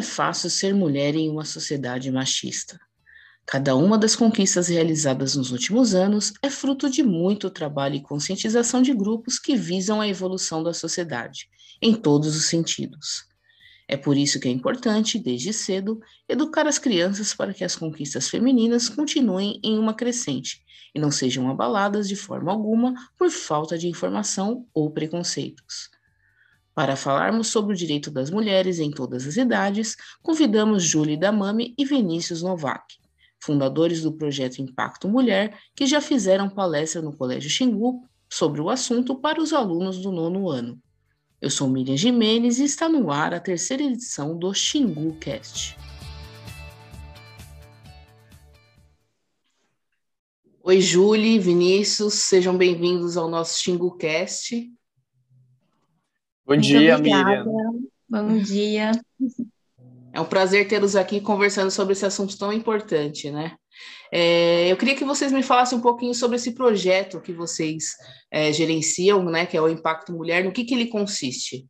é fácil ser mulher em uma sociedade machista. Cada uma das conquistas realizadas nos últimos anos é fruto de muito trabalho e conscientização de grupos que visam a evolução da sociedade, em todos os sentidos. É por isso que é importante, desde cedo, educar as crianças para que as conquistas femininas continuem em uma crescente e não sejam abaladas de forma alguma por falta de informação ou preconceitos. Para falarmos sobre o direito das mulheres em todas as idades, convidamos Julie Damami e Vinícius Novak, fundadores do projeto Impacto Mulher, que já fizeram palestra no Colégio Xingu sobre o assunto para os alunos do nono ano. Eu sou Miriam Jimenez e está no ar a terceira edição do Xingu Cast. Oi, Julie, Vinícius, sejam bem-vindos ao nosso Xingu Cast. Bom Muito dia, obrigada. Miriam. Bom dia. É um prazer tê-los aqui conversando sobre esse assunto tão importante, né? É, eu queria que vocês me falassem um pouquinho sobre esse projeto que vocês é, gerenciam, né, que é o Impacto Mulher, no que, que ele consiste?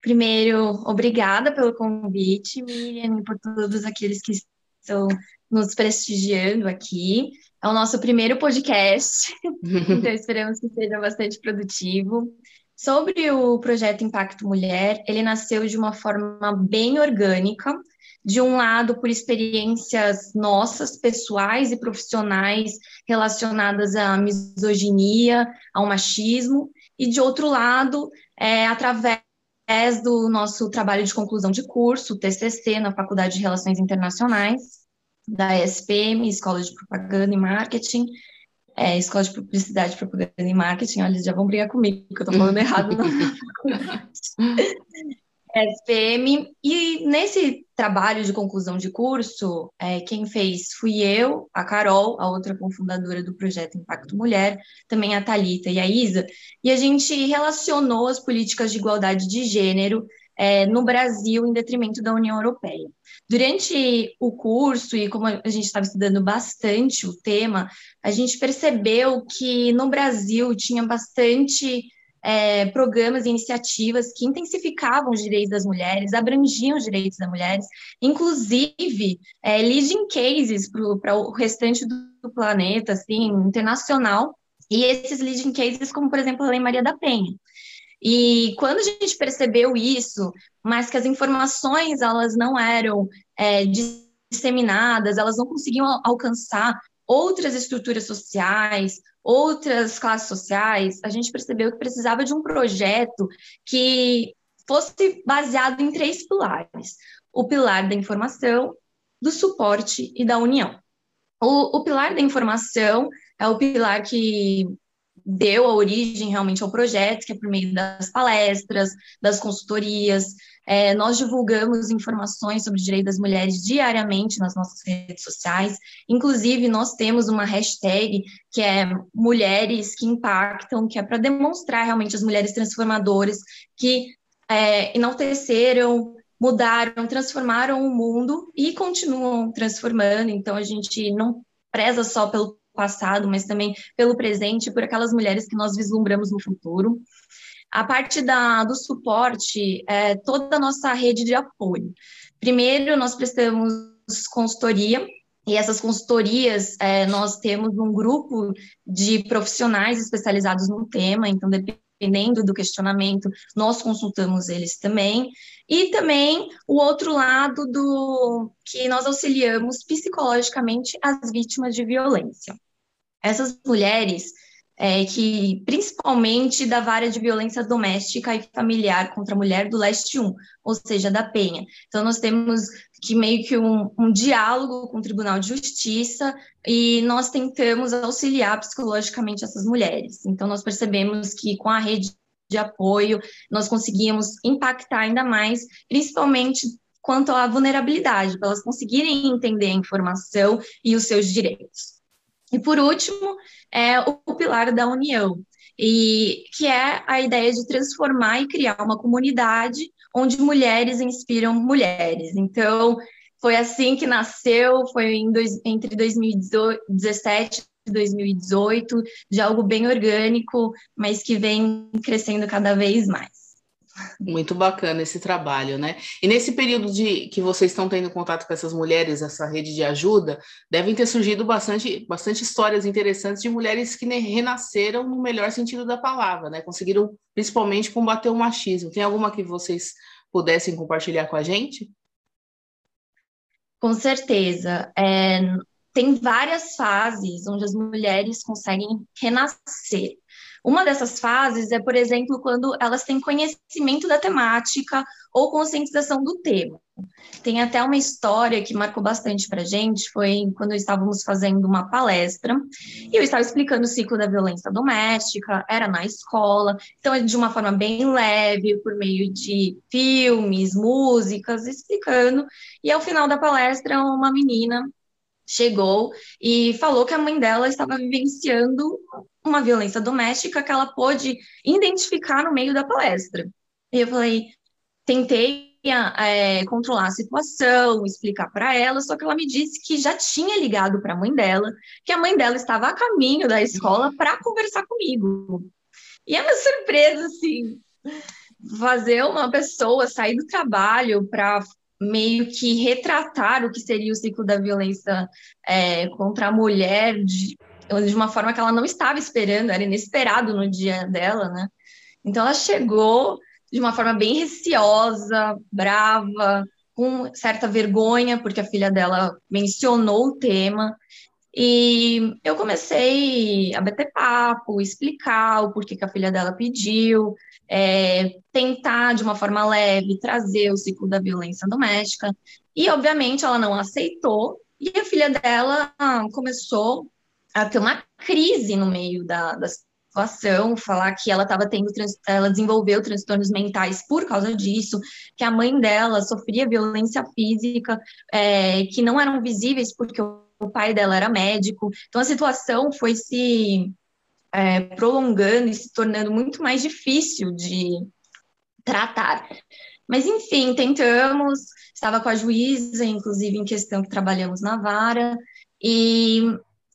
Primeiro, obrigada pelo convite, Miriam, e por todos aqueles que estão nos prestigiando aqui. É o nosso primeiro podcast, então esperamos que seja bastante produtivo. Sobre o projeto Impacto Mulher, ele nasceu de uma forma bem orgânica, de um lado por experiências nossas, pessoais e profissionais relacionadas à misoginia, ao machismo, e de outro lado, é, através do nosso trabalho de conclusão de curso, TCC, na Faculdade de Relações Internacionais, da ESPM, Escola de Propaganda e Marketing, é, Escola de Publicidade, Propaganda e Marketing, olha, eles já vão brigar comigo, porque eu estou falando errado na. SPM, e nesse trabalho de conclusão de curso, é, quem fez fui eu, a Carol, a outra cofundadora do projeto Impacto Mulher, também a Talita e a Isa, e a gente relacionou as políticas de igualdade de gênero é, no Brasil em detrimento da União Europeia. Durante o curso, e como a gente estava estudando bastante o tema, a gente percebeu que no Brasil tinha bastante é, programas e iniciativas que intensificavam os direitos das mulheres, abrangiam os direitos das mulheres, inclusive é, leading cases para o restante do, planeta, assim, internacional, e esses leading cases, como por exemplo a Lei Maria da Penha. E quando a gente percebeu isso, mas que as informações elas não eram é, disseminadas, elas não conseguiam alcançar outras estruturas sociais, outras classes sociais, a gente percebeu que precisava de um projeto que fosse baseado em três pilares: o pilar da informação, do suporte e da união. O, o pilar da informação é o pilar que deu a origem realmente ao projeto, que é por meio das palestras, das consultorias, é, nós divulgamos informações sobre o direito das mulheres diariamente nas nossas redes sociais. Inclusive, nós temos uma hashtag que é Mulheres que Impactam, que é para demonstrar realmente as mulheres transformadoras que é, enalteceram, mudaram, transformaram o mundo e continuam transformando. Então, a gente não preza só pelo passado, mas também pelo presente, por aquelas mulheres que nós vislumbramos no futuro. A parte da, do suporte é toda a nossa rede de apoio. Primeiro, nós prestamos consultoria, e essas consultorias, é, nós temos um grupo de profissionais especializados no tema, então, dependendo do questionamento, nós consultamos eles também. E também o outro lado do que nós auxiliamos psicologicamente as vítimas de violência. Essas mulheres, é, que principalmente da vara de violência doméstica e familiar contra a mulher do leste 1, ou seja, da Penha. Então, nós temos que meio que um, um diálogo com o Tribunal de Justiça e nós tentamos auxiliar psicologicamente essas mulheres. Então, nós percebemos que com a rede de apoio, nós conseguimos impactar ainda mais, principalmente quanto à vulnerabilidade, para elas conseguirem entender a informação e os seus direitos. E por último, é o, pilar da união, e que é a ideia de transformar e criar uma comunidade onde mulheres inspiram mulheres. Então, foi assim que nasceu, foi dois, entre 2017 e 2018, de algo bem orgânico, mas que vem crescendo cada vez mais. Muito bacana esse trabalho, né? E nesse período de que vocês estão tendo contato com essas mulheres, essa rede de ajuda, devem ter surgido bastante, bastante histórias interessantes de mulheres que renasceram no melhor sentido da palavra, né? Conseguiram principalmente combater o machismo. Tem alguma que vocês pudessem compartilhar com a gente? Com certeza. É, tem várias fases onde as mulheres conseguem renascer. Uma dessas fases é, por exemplo, quando elas têm conhecimento da temática ou conscientização do tema. Tem até uma história que marcou bastante para a gente, foi quando estávamos fazendo uma palestra e eu estava explicando o ciclo da violência doméstica, era na escola, então é de uma forma bem leve, por meio de filmes, músicas, explicando, e ao final da palestra uma menina chegou e falou que a mãe dela estava vivenciando uma violência doméstica que ela pôde identificar no meio da palestra. E eu falei, tentei é, controlar a situação, explicar para ela, só que ela me disse que já tinha ligado para a mãe dela, que a mãe dela estava a caminho da escola para conversar comigo. E a minha surpresa, assim, fazer uma pessoa sair do trabalho para meio que retratar o que seria o ciclo da violência é, contra a mulher de, de uma forma que ela não estava esperando, era inesperado no dia dela, né? Então ela chegou de uma forma bem receosa, brava, com certa vergonha, porque a filha dela mencionou o tema. E eu comecei a bater papo, explicar o porquê que a filha dela pediu, é, tentar, de uma forma leve, trazer o ciclo da violência doméstica. E, obviamente, ela não aceitou, e a filha dela começou a ter uma crise no meio da, da situação, falar que ela estava tendo, ela desenvolveu transtornos mentais por causa disso, que a mãe dela sofria violência física, é, que não eram visíveis porque o pai dela era médico. Então, a situação foi se é, prolongando e se tornando muito mais difícil de tratar. Mas, enfim, tentamos, estava com a juíza, inclusive em questão que trabalhamos na vara, e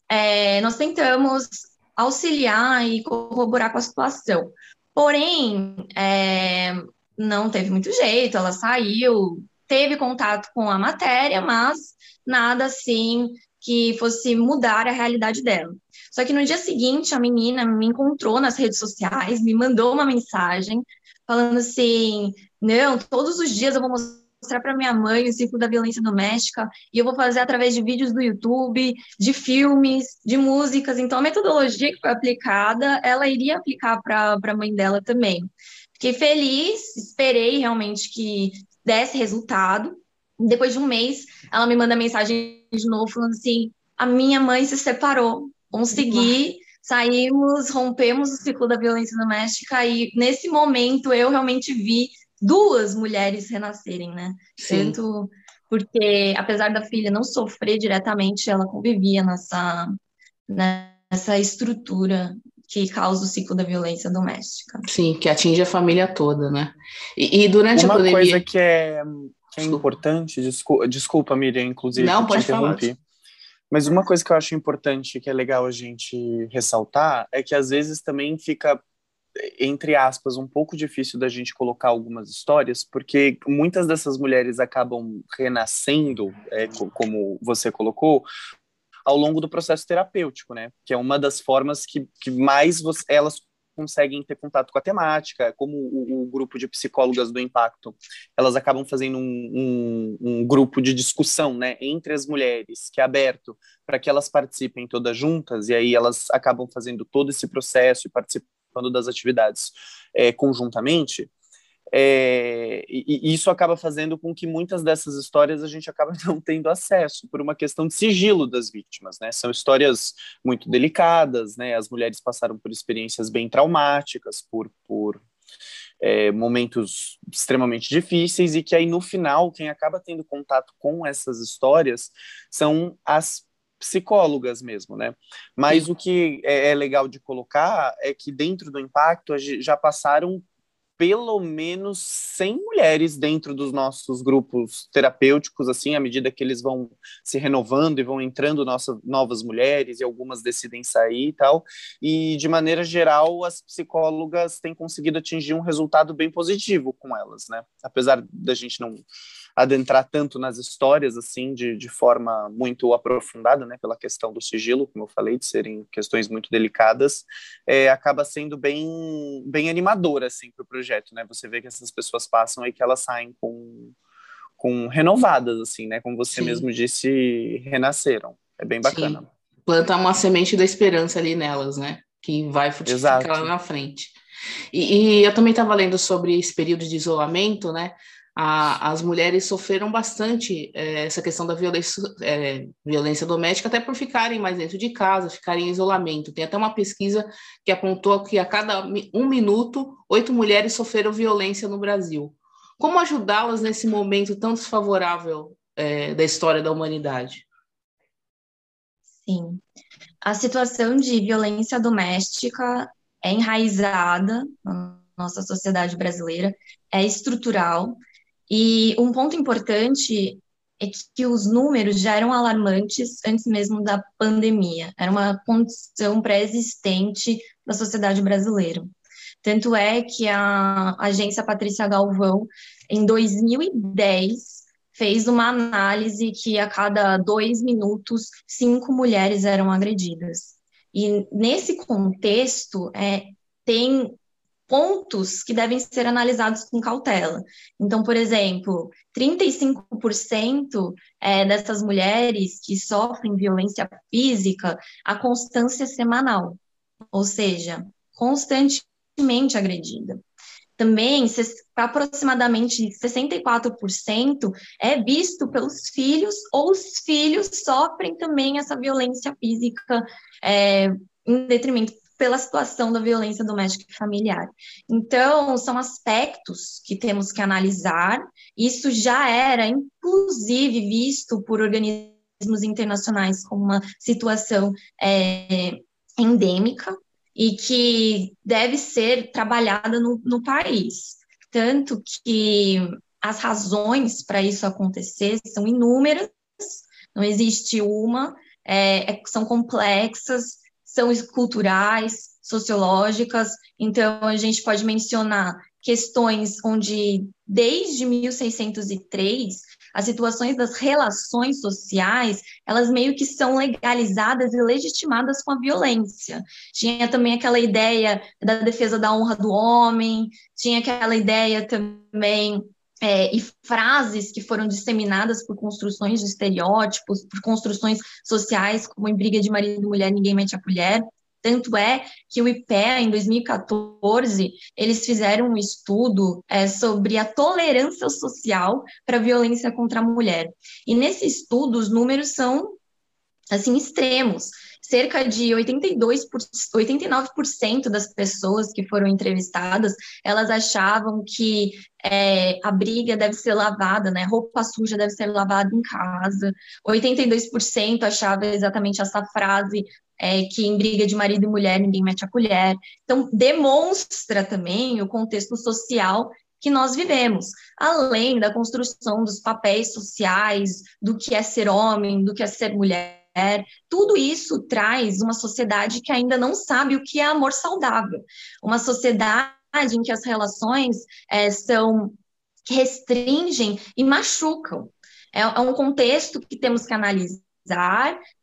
é, nós tentamos auxiliar e corroborar com a situação. Porém, é, não teve muito jeito, ela saiu, teve contato com a matéria, mas nada assim que fosse mudar a realidade dela. Só que no dia seguinte, a menina me encontrou nas redes sociais, me mandou uma mensagem falando assim: não, todos os dias eu vou mostrar para minha mãe o ciclo da violência doméstica e eu vou fazer através de vídeos do YouTube, de filmes, de músicas. Então, a metodologia que foi aplicada, ela iria aplicar para a mãe dela também. Fiquei feliz, esperei realmente que desse resultado. Depois de um mês, ela me manda mensagem de novo falando assim: a minha mãe se separou consegui, saímos, rompemos o ciclo da violência doméstica e nesse momento eu realmente vi duas mulheres renascerem, né? Sim. Tanto porque apesar da filha não sofrer diretamente, ela convivia nessa nessa estrutura que causa o ciclo da violência doméstica. Sim, que atinge a família toda, né? E, e durante Uma a pandemia... coisa que é, que é importante, desculpa, desculpa, Miriam, inclusive, não, pode falar. Mas uma coisa que eu acho importante, que é legal a gente ressaltar, é que às vezes também fica, entre aspas, um pouco difícil da gente colocar algumas histórias, porque muitas dessas mulheres acabam renascendo, é, como você colocou, ao longo do processo terapêutico, né? Que é uma das formas que, que mais você, elas conseguem ter contato com a temática, como o, o, grupo de psicólogas do impacto, elas acabam fazendo um, um, um grupo de discussão, né, entre as mulheres, que é aberto para que elas participem todas juntas, e aí elas acabam fazendo todo esse processo e participando das atividades é, conjuntamente, é, e, e, isso acaba fazendo com que muitas dessas histórias a gente acaba não tendo acesso por uma questão de sigilo das vítimas, né? São histórias muito delicadas, né? As mulheres passaram por experiências bem traumáticas, por, por é, momentos extremamente difíceis e que aí no final quem acaba tendo contato com essas histórias são as psicólogas mesmo, né? Mas Sim. o que é, é legal de colocar é que dentro do impacto já passaram pelo menos 100 mulheres dentro dos nossos grupos terapêuticos, assim, à medida que eles vão se renovando e vão entrando nossa, novas mulheres e algumas decidem sair e tal. E, de maneira geral, as psicólogas têm conseguido atingir um resultado bem positivo com elas, né? Apesar da gente não adentrar tanto nas histórias, assim, de, de forma muito aprofundada, né, pela questão do sigilo, como eu falei, de serem questões muito delicadas, é, acaba sendo bem, bem animador, assim, para o projeto, né, você vê que essas pessoas passam e que elas saem com, com renovadas, assim, né, como você Sim. mesmo disse, renasceram, é bem bacana. Sim. Planta uma semente da esperança ali nelas, né, que vai frutificar lá na frente. E, e eu também estava lendo sobre esse período de isolamento, né? A, as mulheres sofreram bastante é, essa questão da violência, é, violência doméstica, até por ficarem mais dentro de casa, ficarem em isolamento. Tem até uma pesquisa que apontou que a cada um minuto, oito mulheres sofreram violência no Brasil. Como ajudá-las nesse momento tão desfavorável é, da história da humanidade? Sim. A situação de violência doméstica é enraizada na nossa sociedade brasileira, é estrutural e um ponto importante é que os números já eram alarmantes antes mesmo da pandemia. Era uma condição pré-existente da sociedade brasileira. Tanto é que a agência Patrícia Galvão, em 2010, fez uma análise que a cada dois minutos, cinco mulheres eram agredidas. E nesse contexto, é, tem pontos que devem ser analisados com cautela. Então, por exemplo, 35% é, dessas mulheres que sofrem violência física, a constância é semanal, ou seja, constantemente agredida. Também, aproximadamente 64% é visto pelos filhos, ou os filhos sofrem também essa violência física é, em detrimento pela situação da violência doméstica e familiar. Então, são aspectos que temos que analisar. Isso já era, inclusive, visto por organismos internacionais como uma situação é, endêmica e que deve ser trabalhada no, no país. Tanto que as razões para isso acontecer são inúmeras, não existe uma, é, é são complexas, são culturais, sociológicas, então a gente pode mencionar questões onde, desde 1603, as situações das relações sociais, elas meio que são legalizadas e legitimadas com a violência. Tinha também aquela ideia da defesa da honra do homem, tinha aquela ideia também é, e frases que foram disseminadas por construções de estereótipos, por construções sociais, como em briga de marido e mulher, ninguém mete a colher. Tanto é que o IPEA, em 2014, eles fizeram um estudo é, sobre a tolerância social para a violência contra a mulher. E nesse estudo, os números são, assim, extremos cerca de 82 por, 89% das pessoas que foram entrevistadas, elas achavam que é, a briga deve ser lavada, né? Roupa suja deve ser lavada em casa. 82% achava exatamente essa frase é, que em briga de marido e mulher ninguém mete a colher. Então, demonstra também o contexto social que nós vivemos, além da construção dos papéis sociais, do que é ser homem, do que é ser mulher tudo isso traz uma sociedade que ainda não sabe o que é amor saudável. Uma sociedade em que as relações é, são restringem e machucam. É, é um contexto que temos que analisar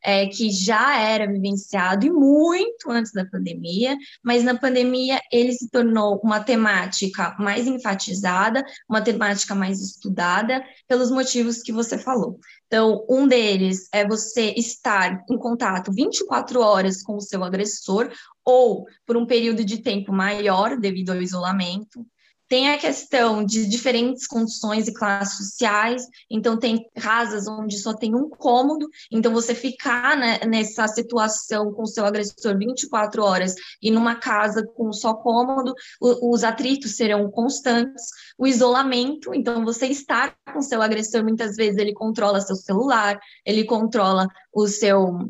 é, que já era vivenciado e muito antes da pandemia, mas na pandemia ele se tornou uma temática mais enfatizada, uma temática mais estudada, pelos motivos que você falou. Então, um deles é você estar em contato 24 horas com o seu agressor ou por um período de tempo maior devido ao isolamento. Tem a questão de diferentes condições e classes sociais, então tem casas onde só tem um cômodo, então você ficar né, nessa situação com seu agressor 24 horas e numa casa com só cômodo, os atritos serão constantes, o isolamento, então você estar com seu agressor, muitas vezes ele controla seu celular, ele controla o seu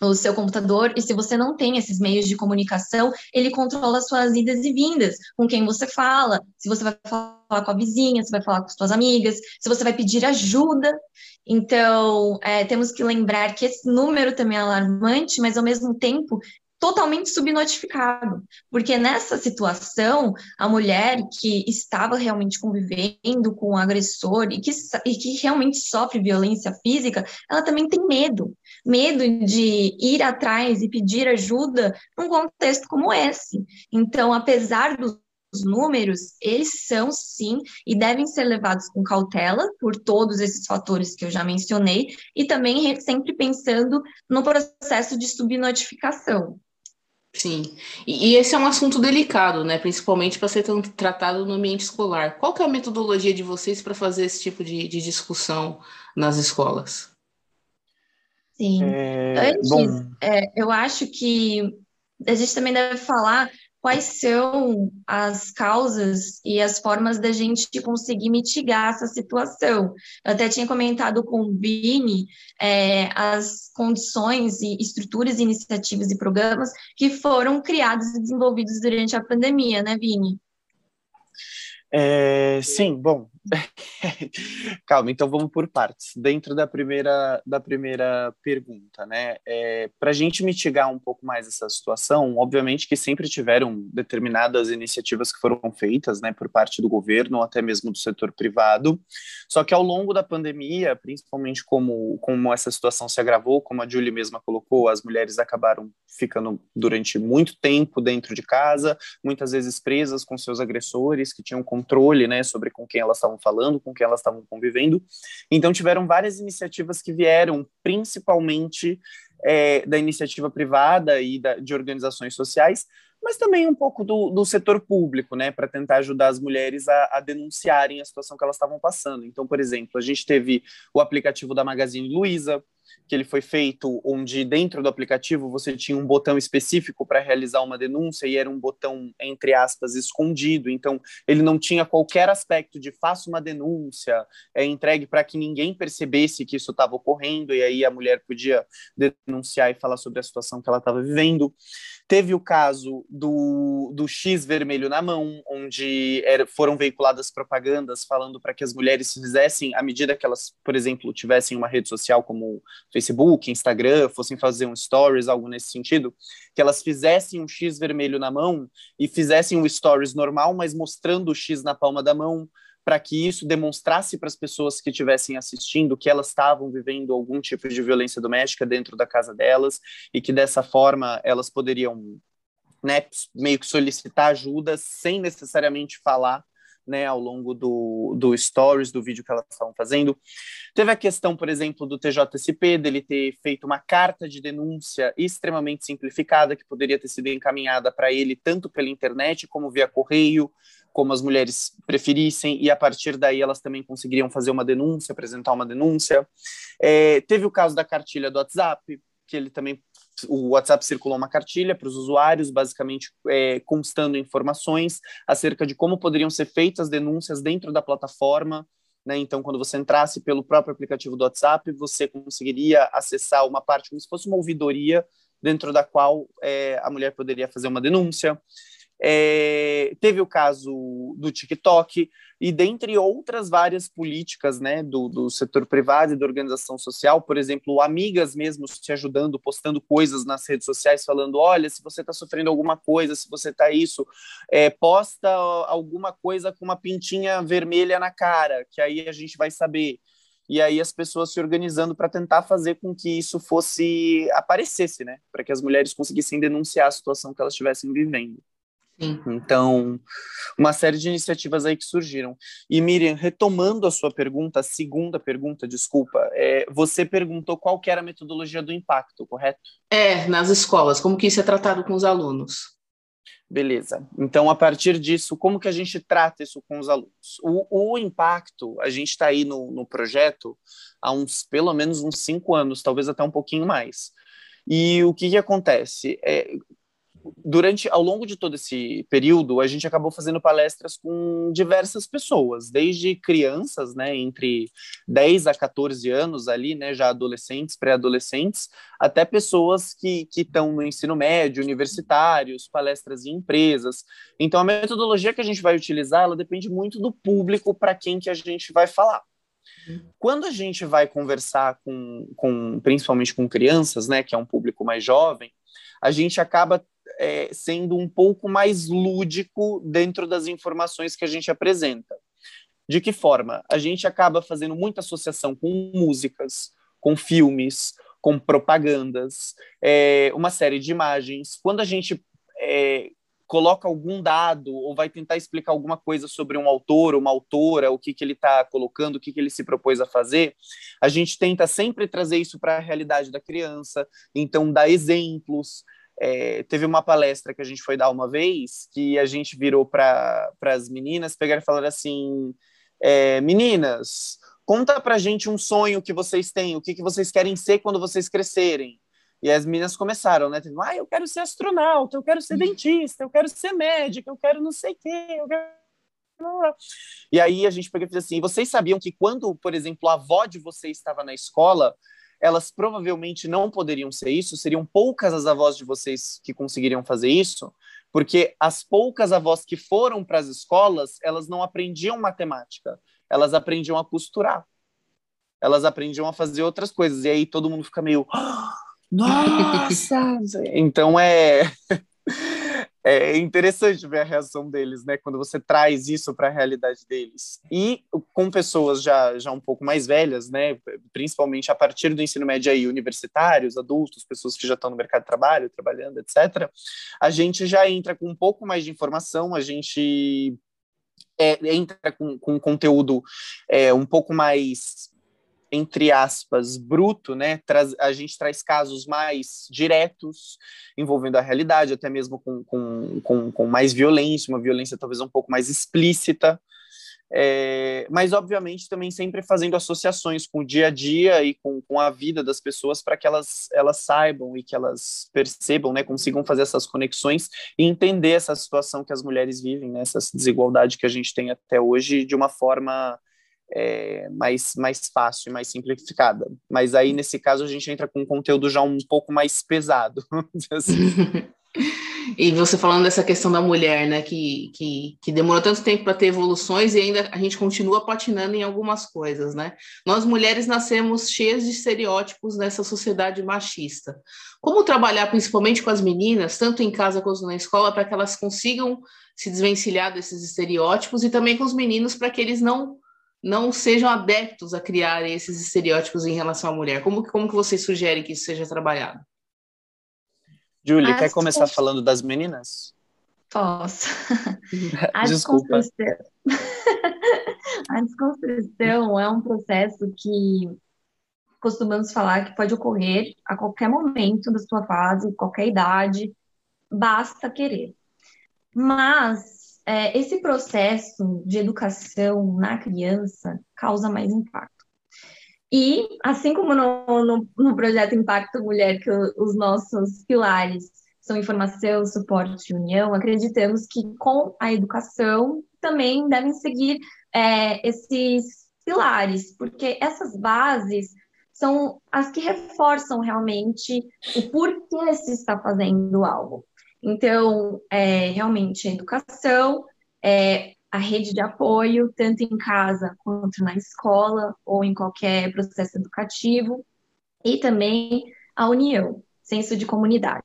o seu computador, e se você não tem esses meios de comunicação, ele controla suas idas e vindas, com quem você fala, se você vai falar com a vizinha, se vai falar com suas amigas, se você vai pedir ajuda. Então, é, temos que lembrar que esse número também é alarmante, mas ao mesmo tempo totalmente subnotificado, porque nessa situação, a mulher que estava realmente convivendo com o agressor e que, e que realmente sofre violência física, ela também tem medo, medo de ir atrás e pedir ajuda num contexto como esse. Então, apesar dos os números, eles são sim e devem ser levados com cautela por todos esses fatores que eu já mencionei e também sempre pensando no processo de subnotificação. Sim, e, e, esse é um assunto delicado, né? Principalmente para ser tratado no ambiente escolar. Qual que é a metodologia de vocês para fazer esse tipo de, de, discussão nas escolas? Sim, é, antes, é, eu acho que a gente também deve falar quais são as causas e as formas da gente conseguir mitigar essa situação. Eu até tinha comentado com o Vini é, as condições e estruturas, iniciativas e programas que foram criados e desenvolvidos durante a pandemia, né, Vini? É, sim, bom, calma, então vamos por partes. Dentro da primeira, da primeira pergunta, né, é, para a gente mitigar um pouco mais essa situação, obviamente que sempre tiveram determinadas iniciativas que foram feitas, né, por parte do governo, ou até mesmo do setor privado, só que ao longo da pandemia, principalmente como, como essa situação se agravou, como a Julie mesma colocou, as mulheres acabaram ficando durante muito tempo dentro de casa, muitas vezes presas com seus agressores, que tinham controle, né, sobre com quem elas estavam falando, com quem elas estavam convivendo. Então, tiveram várias iniciativas que vieram, principalmente é, da iniciativa privada e da, de organizações sociais, mas também um pouco do, do setor público, né, para tentar ajudar as mulheres a, a, denunciarem a situação que elas estavam passando. Então, por exemplo, a gente teve o aplicativo da Magazine Luiza, que ele foi feito onde dentro do aplicativo você tinha um botão específico para realizar uma denúncia e era um botão entre aspas escondido, então ele não tinha qualquer aspecto de faça uma denúncia, é entregue para que ninguém percebesse que isso estava ocorrendo e aí a mulher podia denunciar e falar sobre a situação que ela estava vivendo. Teve o caso do, do X vermelho na mão, onde era, foram veiculadas propagandas falando para que as mulheres fizessem, à medida que elas, por exemplo, tivessem uma rede social como Facebook, Instagram, fossem fazer um stories, algo nesse sentido, que elas fizessem um X vermelho na mão e fizessem um stories normal, mas mostrando o X na palma da mão, para que isso demonstrasse para as pessoas que estivessem assistindo que elas estavam vivendo algum tipo de violência doméstica dentro da casa delas e que dessa forma elas poderiam né, meio que solicitar ajuda sem necessariamente falar né, ao longo do, do stories, do vídeo que elas estavam fazendo. Teve a questão, por exemplo, do TJSP, dele ter feito uma carta de denúncia extremamente simplificada, que poderia ter sido encaminhada para ele tanto pela internet como via correio, como as mulheres preferissem, e a partir daí elas também conseguiriam fazer uma denúncia, apresentar uma denúncia. É, teve o caso da cartilha do WhatsApp, que ele também o WhatsApp circulou uma cartilha para os usuários, basicamente é, constando informações acerca de como poderiam ser feitas denúncias dentro da plataforma. Né? Então, quando você entrasse pelo próprio aplicativo do WhatsApp, você conseguiria acessar uma parte como se fosse uma ouvidoria, dentro da qual é, a mulher poderia fazer uma denúncia. É, teve o caso do TikTok, e dentre outras várias políticas né, do, do setor privado e da organização social, por exemplo, amigas mesmo se ajudando, postando coisas nas redes sociais, falando: olha, se você está sofrendo alguma coisa, se você está isso, é, posta alguma coisa com uma pintinha vermelha na cara, que aí a gente vai saber e aí as pessoas se organizando para tentar fazer com que isso fosse aparecesse, né, para que as mulheres conseguissem denunciar a situação que elas estivessem vivendo. Sim. Então, uma série de iniciativas aí que surgiram. E Miriam, retomando a sua pergunta, a segunda pergunta, desculpa, é, você perguntou qual era a metodologia do impacto, correto? É, nas escolas, como que isso é tratado com os alunos? Beleza. Então, a partir disso, como que a gente trata isso com os alunos? O, o impacto, a gente está aí no, no projeto há uns, pelo menos uns cinco anos, talvez até um pouquinho mais. E o que, que acontece? É, durante ao longo de todo esse período, a gente acabou fazendo palestras com diversas pessoas, desde crianças, né, entre 10 a 14 anos ali, né, já adolescentes, pré-adolescentes, até pessoas que que estão no ensino médio, universitários, palestras em empresas. Então a metodologia que a gente vai utilizar, ela depende muito do público para quem que a gente vai falar. Quando a gente vai conversar com, com, principalmente com crianças, né, que é um público mais jovem, a gente acaba é, sendo um pouco mais lúdico dentro das informações que a gente apresenta. De que forma? A gente acaba fazendo muita associação com músicas, com filmes, com propagandas, é, uma série de imagens. Quando a gente é, coloca algum dado ou vai tentar explicar alguma coisa sobre um autor, uma autora, o que, que ele está colocando, o que, que ele se propôs a fazer, a gente tenta sempre trazer isso para a realidade da criança, então dar exemplos. É, teve uma palestra que a gente foi dar uma vez que a gente virou para as meninas pegar e falar assim: é, meninas, conta para gente um sonho que vocês têm, o que, que vocês querem ser quando vocês crescerem. E as meninas começaram, né? Ah, eu quero ser astronauta, eu quero ser uhum. dentista, eu quero ser médica, eu quero não sei o quê, eu quero... E aí a gente pegou e fez assim: vocês sabiam que quando, por exemplo, a avó de vocês estava na escola, elas provavelmente não poderiam ser isso? Seriam poucas as avós de vocês que conseguiriam fazer isso? Porque as poucas avós que foram para as escolas, elas não aprendiam matemática, elas aprendiam a costurar. Elas aprendiam a fazer outras coisas. E aí todo mundo fica meio. Ah, nossa! então é é interessante ver a reação deles, né? Quando você traz isso para a realidade deles. E com pessoas já, já um pouco mais velhas, né? Principalmente a partir do ensino médio aí, universitários, adultos, pessoas que já estão no mercado de trabalho, trabalhando, etc. A gente já entra com um pouco mais de informação, a gente é, entra com, com conteúdo é, um pouco mais entre aspas, bruto, né? Traz, a gente traz casos mais diretos, envolvendo a realidade, até mesmo com, com, com, com mais violência, uma violência talvez um pouco mais explícita, é, mas obviamente também sempre fazendo associações com o dia a dia e com, com a vida das pessoas para que elas, elas saibam e que elas percebam, né, consigam fazer essas conexões e entender essa situação que as mulheres vivem, né, essa desigualdade que a gente tem até hoje de uma forma é, mais, mais fácil mais simplificada. Mas aí, nesse caso, a gente entra com um conteúdo já um pouco mais pesado. assim. e você falando dessa questão da mulher, né, que, que, que demorou tanto tempo para ter evoluções e ainda a gente continua patinando em algumas coisas, né? Nós mulheres nascemos cheias de estereótipos nessa sociedade machista. Como trabalhar principalmente com as meninas, tanto em casa quanto na escola, para que elas consigam se desvencilhar desses estereótipos e também com os meninos para que eles não não sejam adeptos a criar esses estereótipos em relação à mulher? Como, como que vocês sugerem que isso seja trabalhado? Júlia, quer começar falando das meninas? Posso. A Desculpa. Desconstrução... a desconstrução é um processo que costumamos falar que pode ocorrer a qualquer momento da sua fase, qualquer idade, basta querer. Mas é, esse processo de educação na criança causa mais impacto. E, assim como no, no, no projeto Impacto Mulher, que os nossos pilares são informação, suporte e união, acreditamos que com a educação também devem seguir é, esses pilares, porque essas bases são as que reforçam realmente o porquê se está fazendo algo. Então, é, realmente, a educação, é, a rede de apoio, tanto em casa quanto na escola ou em qualquer processo educativo, e também a união, senso de comunidade.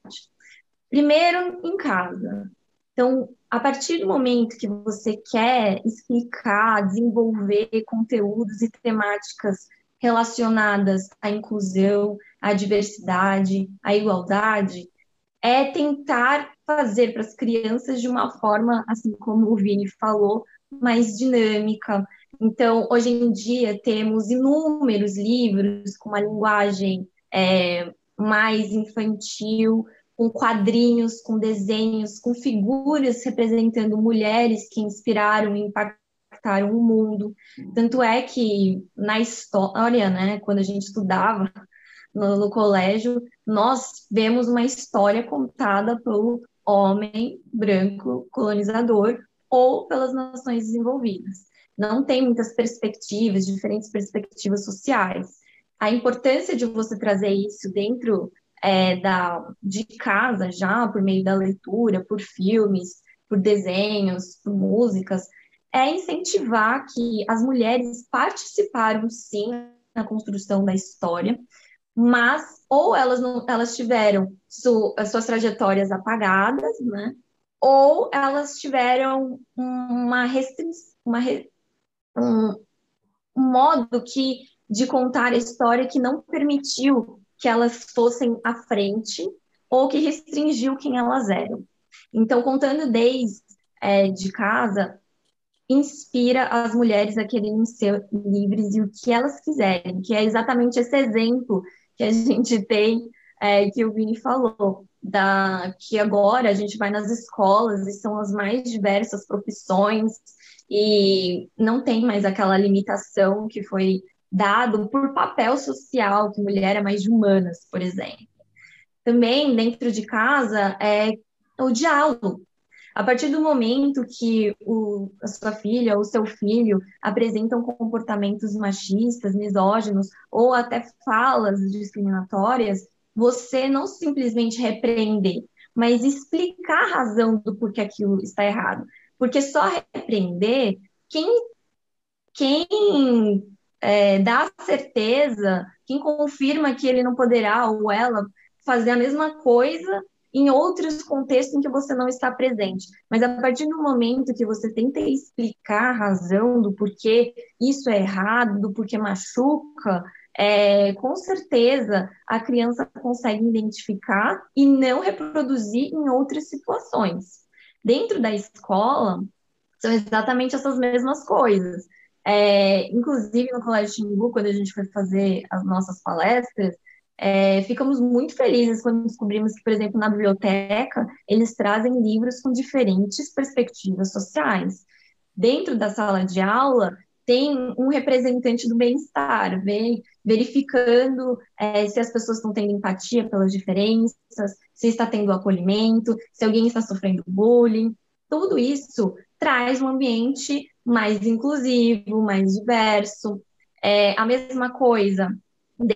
Primeiro, em casa. Então, a partir do momento que você quer explicar, desenvolver conteúdos e temáticas relacionadas à inclusão, à diversidade, à igualdade, é tentar fazer para as crianças de uma forma, assim como o Vini falou, mais dinâmica. Então, hoje em dia, temos inúmeros livros com uma linguagem é, mais infantil, com quadrinhos, com desenhos, com figuras representando mulheres que inspiraram e impactaram o mundo. Tanto é que na história, né, quando a gente estudava no, no colégio, nós vemos uma história contada pelo homem branco colonizador ou pelas nações desenvolvidas. Não tem muitas perspectivas, diferentes perspectivas sociais. A importância de você trazer isso dentro é, da, de casa já, por meio da leitura, por filmes, por desenhos, por músicas, é incentivar que as mulheres participaram sim na construção da história, mas ou elas não, elas tiveram su, as suas trajetórias apagadas, né? Ou elas tiveram uma restrição, uma, um, um modo que de contar a história que não permitiu que elas fossem à frente ou que restringiu quem elas eram. Então, contando desde é, de casa, inspira as mulheres a quererem ser livres e o que elas quiserem, que é exatamente esse exemplo que a gente tem, é, que o Vini falou, da, que agora a gente vai nas escolas e são as mais diversas profissões e não tem mais aquela limitação que foi dado por papel social, que mulher é mais de humanas, por exemplo. Também, dentro de casa, é o diálogo. A partir do momento que o, a sua filha ou seu filho apresentam comportamentos machistas, misóginos ou até falas discriminatórias, você não simplesmente repreender, mas explicar a razão do porquê aquilo está errado. Porque só repreender, quem, quem é, dá certeza, quem confirma que ele não poderá ou ela fazer a mesma coisa em outros contextos em que você não está presente. Mas a partir do momento que você tenta explicar a razão do porquê isso é errado, do porquê machuca, é, com certeza a criança consegue identificar e não reproduzir em outras situações. Dentro da escola, são exatamente essas mesmas coisas. É, inclusive, no Colégio Timbu, quando a gente foi fazer as nossas palestras, é, ficamos muito felizes quando descobrimos que, por exemplo, na biblioteca, eles trazem livros com diferentes perspectivas sociais. Dentro da sala de aula, tem um representante do bem-estar, verificando é, se as pessoas estão tendo empatia pelas diferenças, se está tendo acolhimento, se alguém está sofrendo bullying. Tudo isso traz um ambiente mais inclusivo, mais diverso. É, a mesma coisa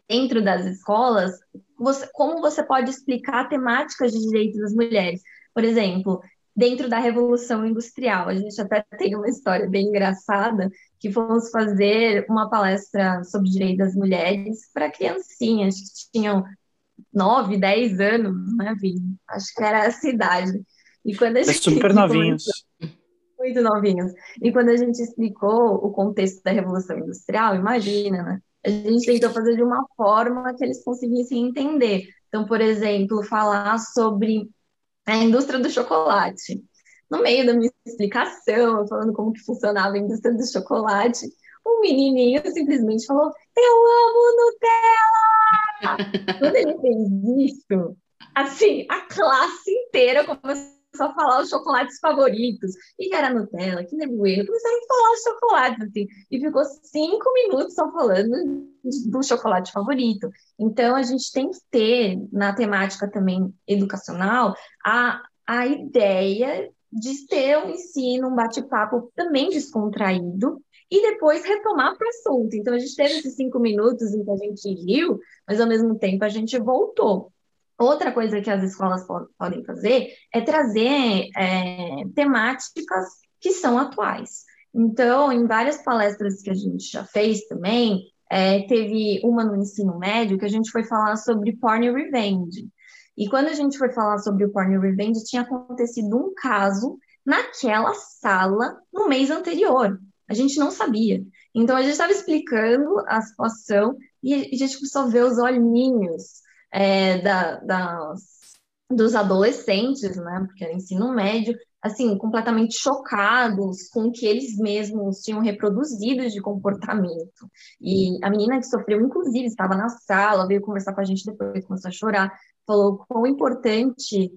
dentro das escolas, você, como você pode explicar temáticas de direitos das mulheres? Por exemplo, dentro da Revolução Industrial, a gente até tem uma história bem engraçada, que fomos fazer uma palestra sobre direitos das mulheres para criancinhas que tinham 9, 10 anos, né, Vini? Acho que era essa idade. E quando a é gente, super novinhos. Muito novinhos. E quando a gente explicou o contexto da Revolução Industrial, imagina, né? A gente tentou fazer de uma forma que eles conseguissem entender. Então, por exemplo, falar sobre a indústria do chocolate. No meio da minha explicação, falando como que funcionava a indústria do chocolate, um menininho simplesmente falou: Eu amo Nutella! Quando ele fez isso, assim, a classe inteira começou a falar os chocolates favoritos. E que era Nutella, que Nebuelo. Começaram a falar os chocolates, assim. E ficou cinco minutos só falando do chocolate favorito. Então, a gente tem que ter, na temática também educacional, a, a ideia de ter um ensino, um bate-papo também descontraído, e depois retomar para o assunto. Então, a gente teve esses cinco minutos em que a gente riu, mas ao mesmo tempo a gente voltou. Outra coisa que as escolas podem fazer é trazer é, temáticas que são atuais. Então, em várias palestras que a gente já fez também, é, teve uma no ensino médio que a gente foi falar sobre porn revenge. E quando a gente foi falar sobre o porn revenge, tinha acontecido um caso naquela sala no mês anterior. A gente não sabia. Então, a gente estava explicando a situação e a gente começou a ver os olhinhos é, da, das, dos adolescentes, né, porque era ensino médio, assim, completamente chocados com o que eles mesmos tinham reproduzido de comportamento. E a menina que sofreu, inclusive, estava na sala, veio conversar com a gente depois, começou a chorar, falou quão importante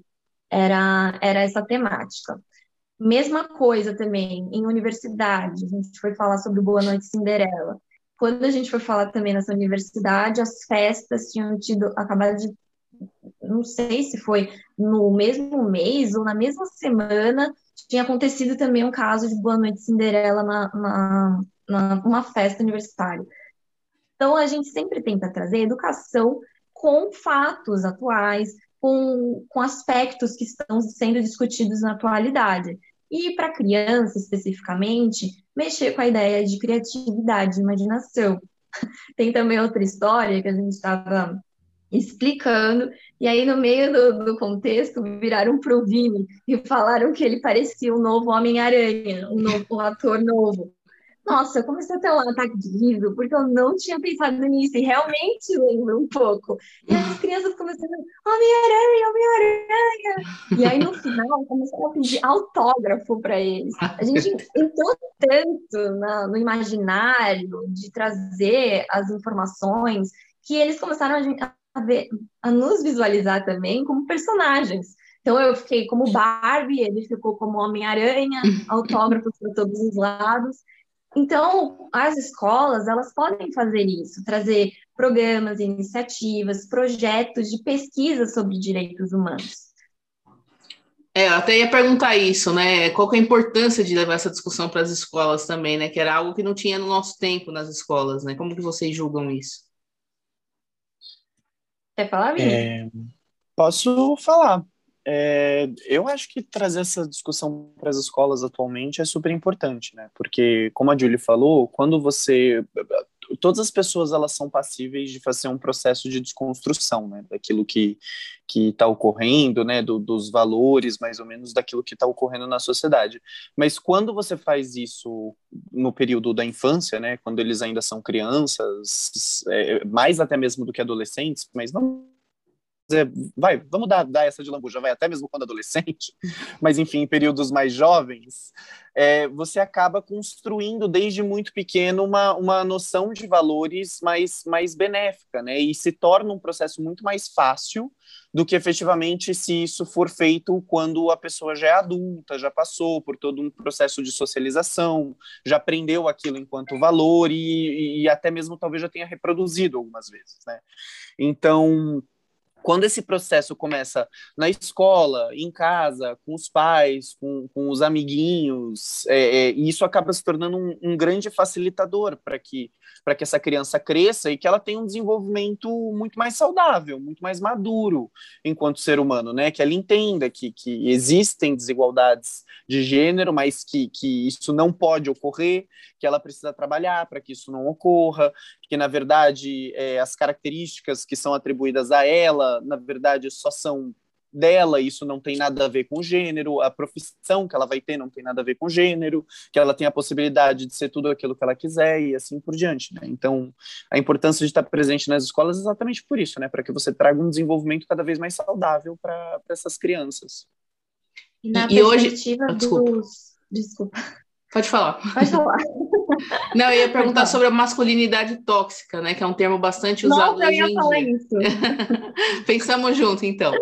era, era essa temática. Mesma coisa também em universidade, a gente foi falar sobre Boa Noite Cinderela. Quando a gente foi falar também nessa universidade, as festas tinham tido acabado de não sei se foi no mesmo mês ou na mesma semana, tinha acontecido também um caso de Boa Noite Cinderela na, na, na uma festa universitária. Então, a gente sempre tenta trazer educação com fatos atuais, com, com aspectos que estão sendo discutidos na atualidade. E para criança, especificamente, mexer com a ideia de criatividade, de imaginação. Tem também outra história que a gente estava explicando, e aí no meio do, do contexto viraram pro Vini e falaram que ele parecia um novo Homem-Aranha, um, novo, um ator novo. Nossa, eu comecei a ter um ataque de riso, porque eu não tinha pensado nisso, e realmente lembra um pouco. E as crianças começaram, Homem-Aranha, Homem-Aranha! E aí, no final, começaram a pedir autógrafo para eles. A gente entrou tanto na, no imaginário de trazer as informações, que eles começaram a, a, ver, a nos visualizar também como personagens. Então eu fiquei como Barbie, ele ficou como Homem-Aranha, autógrafos para todos os lados. Então, as escolas, elas podem fazer isso, trazer programas, iniciativas, projetos de pesquisa sobre direitos humanos. É, eu até ia perguntar isso, né? Qual é a importância de levar essa discussão para as escolas também, né? Que era algo que não tinha no nosso tempo nas escolas, né? Como que vocês julgam isso? Quer falar, Vini? É, posso falar. É, eu acho que trazer essa discussão para as escolas atualmente é super importante, né? Porque, como a Julie falou, quando você. Todas as pessoas elas são passíveis de fazer um processo de desconstrução, né? Daquilo que que está ocorrendo, né? Do, dos valores, mais ou menos, daquilo que está ocorrendo na sociedade. Mas quando você faz isso no período da infância, né? Quando eles ainda são crianças, é, mais até mesmo do que adolescentes, mas não dizer, vai, vamos dar, dar essa de lambuja, vai até mesmo quando adolescente, mas enfim, em períodos mais jovens, é, você acaba construindo desde muito pequeno uma, uma noção de valores mais, mais benéfica, né? E se torna um processo muito mais fácil do que efetivamente se isso for feito quando a pessoa já é adulta, já passou por todo um processo de socialização, já aprendeu aquilo enquanto valor e, e até mesmo talvez já tenha reproduzido algumas vezes, né? Então, quando esse processo começa na escola, em casa, com os pais, com, com os amiguinhos, é, é, isso acaba se tornando um, um grande facilitador para que, que essa criança cresça e que ela tenha um desenvolvimento muito mais saudável, muito mais maduro enquanto ser humano, né? Que ela entenda que, que existem desigualdades de gênero, mas que, que isso não pode ocorrer, que ela precisa trabalhar para que isso não ocorra, que na verdade é, as características que são atribuídas a ela, na verdade só são dela, isso não tem nada a ver com gênero, a profissão que ela vai ter não tem nada a ver com gênero, que ela tem a possibilidade de ser tudo aquilo que ela quiser e assim por diante, né? Então, a importância de estar presente nas escolas é exatamente por isso, né? Para que você traga um desenvolvimento cada vez mais saudável para essas crianças. E na e, perspectiva hoje... dos... Desculpa. Pode falar. Pode falar. Não, eu ia perguntar sobre a masculinidade tóxica, né? Que é um termo bastante usado Nossa, hoje eu ia falar dia. isso. Pensamos junto, então.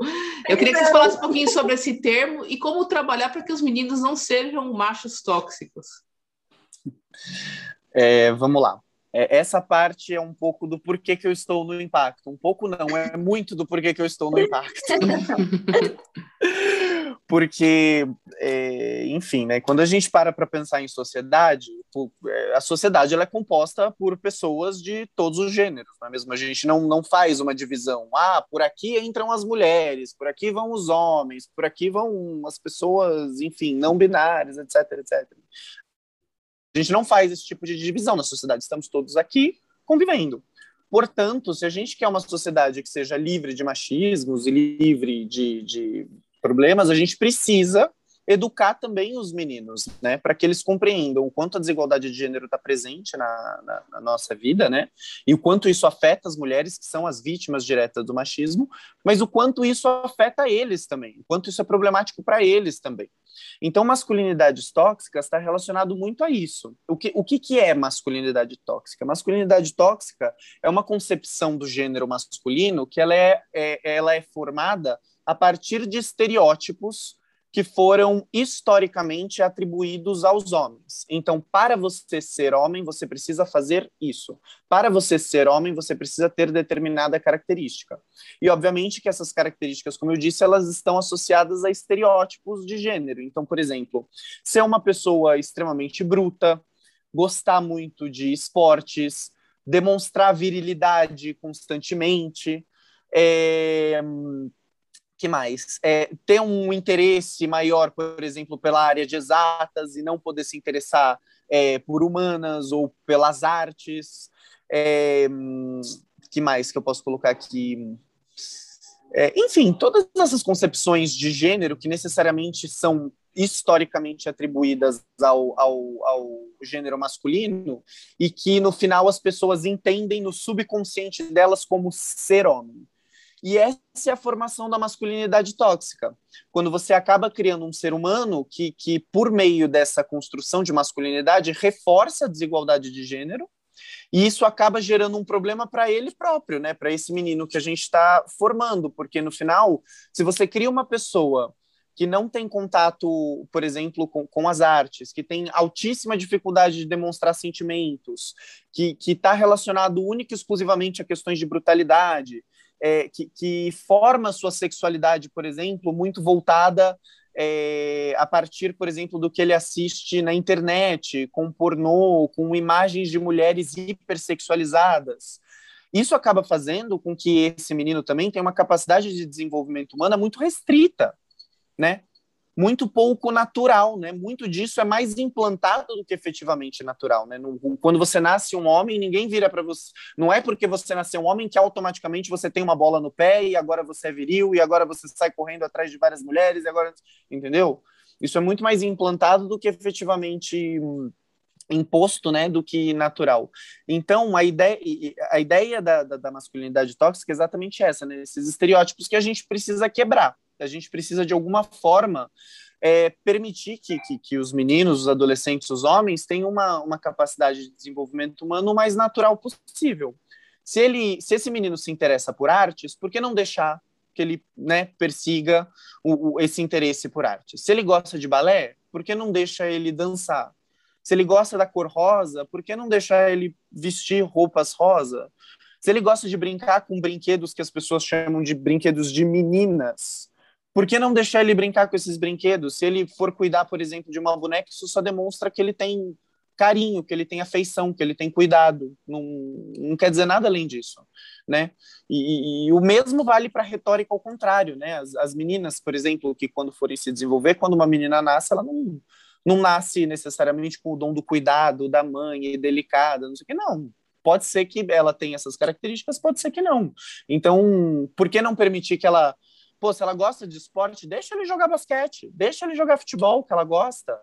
Eu queria que você falasse um pouquinho sobre esse termo e como trabalhar para que os meninos não sejam machos tóxicos. É, vamos lá. É, essa parte é um pouco do porquê que eu estou no impacto. Um pouco não, é muito do porquê que eu estou no impacto. porque, é, enfim, né, quando a gente para para pensar em sociedade, é, a sociedade ela é composta por pessoas de todos os gêneros, não é mesmo? A gente não, não faz uma divisão, ah, por aqui entram as mulheres, por aqui vão os homens, por aqui vão as pessoas, enfim, não binárias, etc, etc. A gente não faz esse tipo de divisão na sociedade, estamos todos aqui convivendo. Portanto, se a gente quer uma sociedade que seja livre de machismos e livre de, de problemas, a gente precisa educar também os meninos, né, para que eles compreendam o quanto a desigualdade de gênero está presente na, na, na, nossa vida, né, e o quanto isso afeta as mulheres que são as vítimas diretas do machismo, mas o quanto isso afeta eles também, o quanto isso é problemático para eles também. Então, masculinidades tóxicas está relacionado muito a isso. O que, o que, que é masculinidade tóxica? Masculinidade tóxica é uma concepção do gênero masculino que ela é, é ela é formada a partir de estereótipos que foram historicamente atribuídos aos homens. Então, para você ser homem, você precisa fazer isso. Para você ser homem, você precisa ter determinada característica. E, obviamente, que essas características, como eu disse, elas estão associadas a estereótipos de gênero. Então, por exemplo, ser uma pessoa extremamente bruta, gostar muito de esportes, demonstrar virilidade constantemente, é, que mais? É, ter um interesse maior, por exemplo, pela área de exatas e não poder se interessar é, por humanas ou pelas artes. É, que mais que eu posso colocar aqui? É, enfim, todas essas concepções de gênero que necessariamente são historicamente atribuídas ao, ao, ao gênero masculino e que no final as pessoas entendem no subconsciente delas como ser homem. E essa é a formação da masculinidade tóxica. Quando você acaba criando um ser humano que, que por meio dessa construção de masculinidade, reforça a desigualdade de gênero, e isso acaba gerando um problema para ele próprio, né? Para esse menino que a gente está formando, porque no final, se você cria uma pessoa que não tem contato, por exemplo, com, com as artes, que tem altíssima dificuldade de demonstrar sentimentos, que está relacionado única e exclusivamente a questões de brutalidade, é, que, que forma sua sexualidade, por exemplo, muito voltada é, a partir, por exemplo, do que ele assiste na internet, com pornô, com imagens de mulheres hipersexualizadas. Isso acaba fazendo com que esse menino também tenha uma capacidade de desenvolvimento humana muito restrita, né? Muito pouco natural, né? Muito disso é mais implantado do que efetivamente natural, né? quando você nasce um homem, ninguém vira para você. Não é porque você nasceu um homem que automaticamente você tem uma bola no pé e agora você é viril e agora você sai correndo atrás de várias mulheres e agora, entendeu? Isso é muito mais implantado do que efetivamente imposto, né, do que natural. Então, a ideia, a ideia da, da, da masculinidade tóxica é exatamente essa, né? Esses estereótipos que a gente precisa quebrar a gente precisa, de alguma forma, é, permitir que, que, que, os meninos, os adolescentes, os homens tenham uma, uma capacidade de desenvolvimento humano o mais natural possível. Se, ele, se esse menino se interessa por artes, por que não deixar que ele né, persiga o, o, esse interesse por artes? Se ele gosta de balé, por que não deixa ele dançar? Se ele gosta da cor rosa, por que não deixar ele vestir roupas rosa? Se ele gosta de brincar com brinquedos que as pessoas chamam de brinquedos de meninas, por que não deixar ele brincar com esses brinquedos? Se ele for cuidar, por exemplo, de uma boneca, isso só demonstra que ele tem carinho, que ele tem afeição, que ele tem cuidado. Não, não quer dizer nada além disso, né? E, e o mesmo vale para a retórica ao contrário, né? As, as, meninas, por exemplo, que quando forem se desenvolver, quando uma menina nasce, ela não, não nasce necessariamente com o dom do cuidado, da mãe, e delicada, não sei o que, não. Pode ser que ela tenha essas características, pode ser que não. Então, por que não permitir que ela Pô, se ela gosta de esporte, deixa ele jogar basquete, deixa ele jogar futebol, que ela gosta.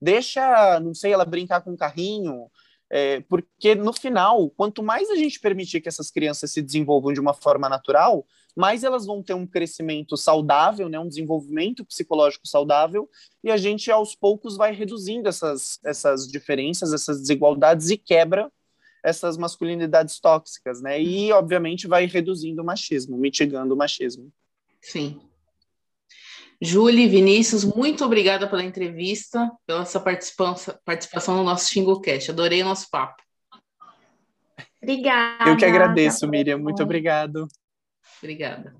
Deixa, não sei, ela brincar com um carrinho. É, porque no final, quanto mais a gente permitir que essas crianças se desenvolvam de uma forma natural, mais elas vão ter um crescimento saudável, né, um desenvolvimento psicológico saudável, e a gente aos poucos vai reduzindo essas, essas diferenças, essas desigualdades e quebra essas masculinidades tóxicas, né? E obviamente vai reduzindo o machismo, mitigando o machismo. Sim. Júlia Vinícius, muito obrigada pela entrevista, pela sua participação, participação no nosso XingoCast. Adorei o nosso papo. Obrigada. Eu que agradeço, Miriam. Muito obrigado. Obrigada.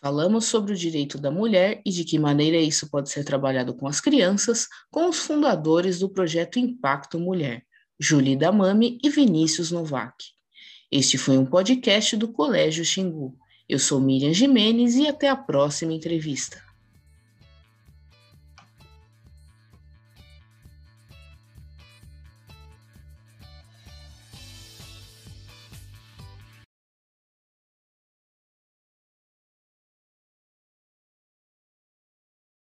Falamos sobre o direito da mulher e de que maneira isso pode ser trabalhado com as crianças, com os fundadores do projeto Impacto Mulher, Julie Damami e Vinícius Novak. Este foi um podcast do Colégio Xingu. Eu sou Miriam Jimenez e até a próxima entrevista.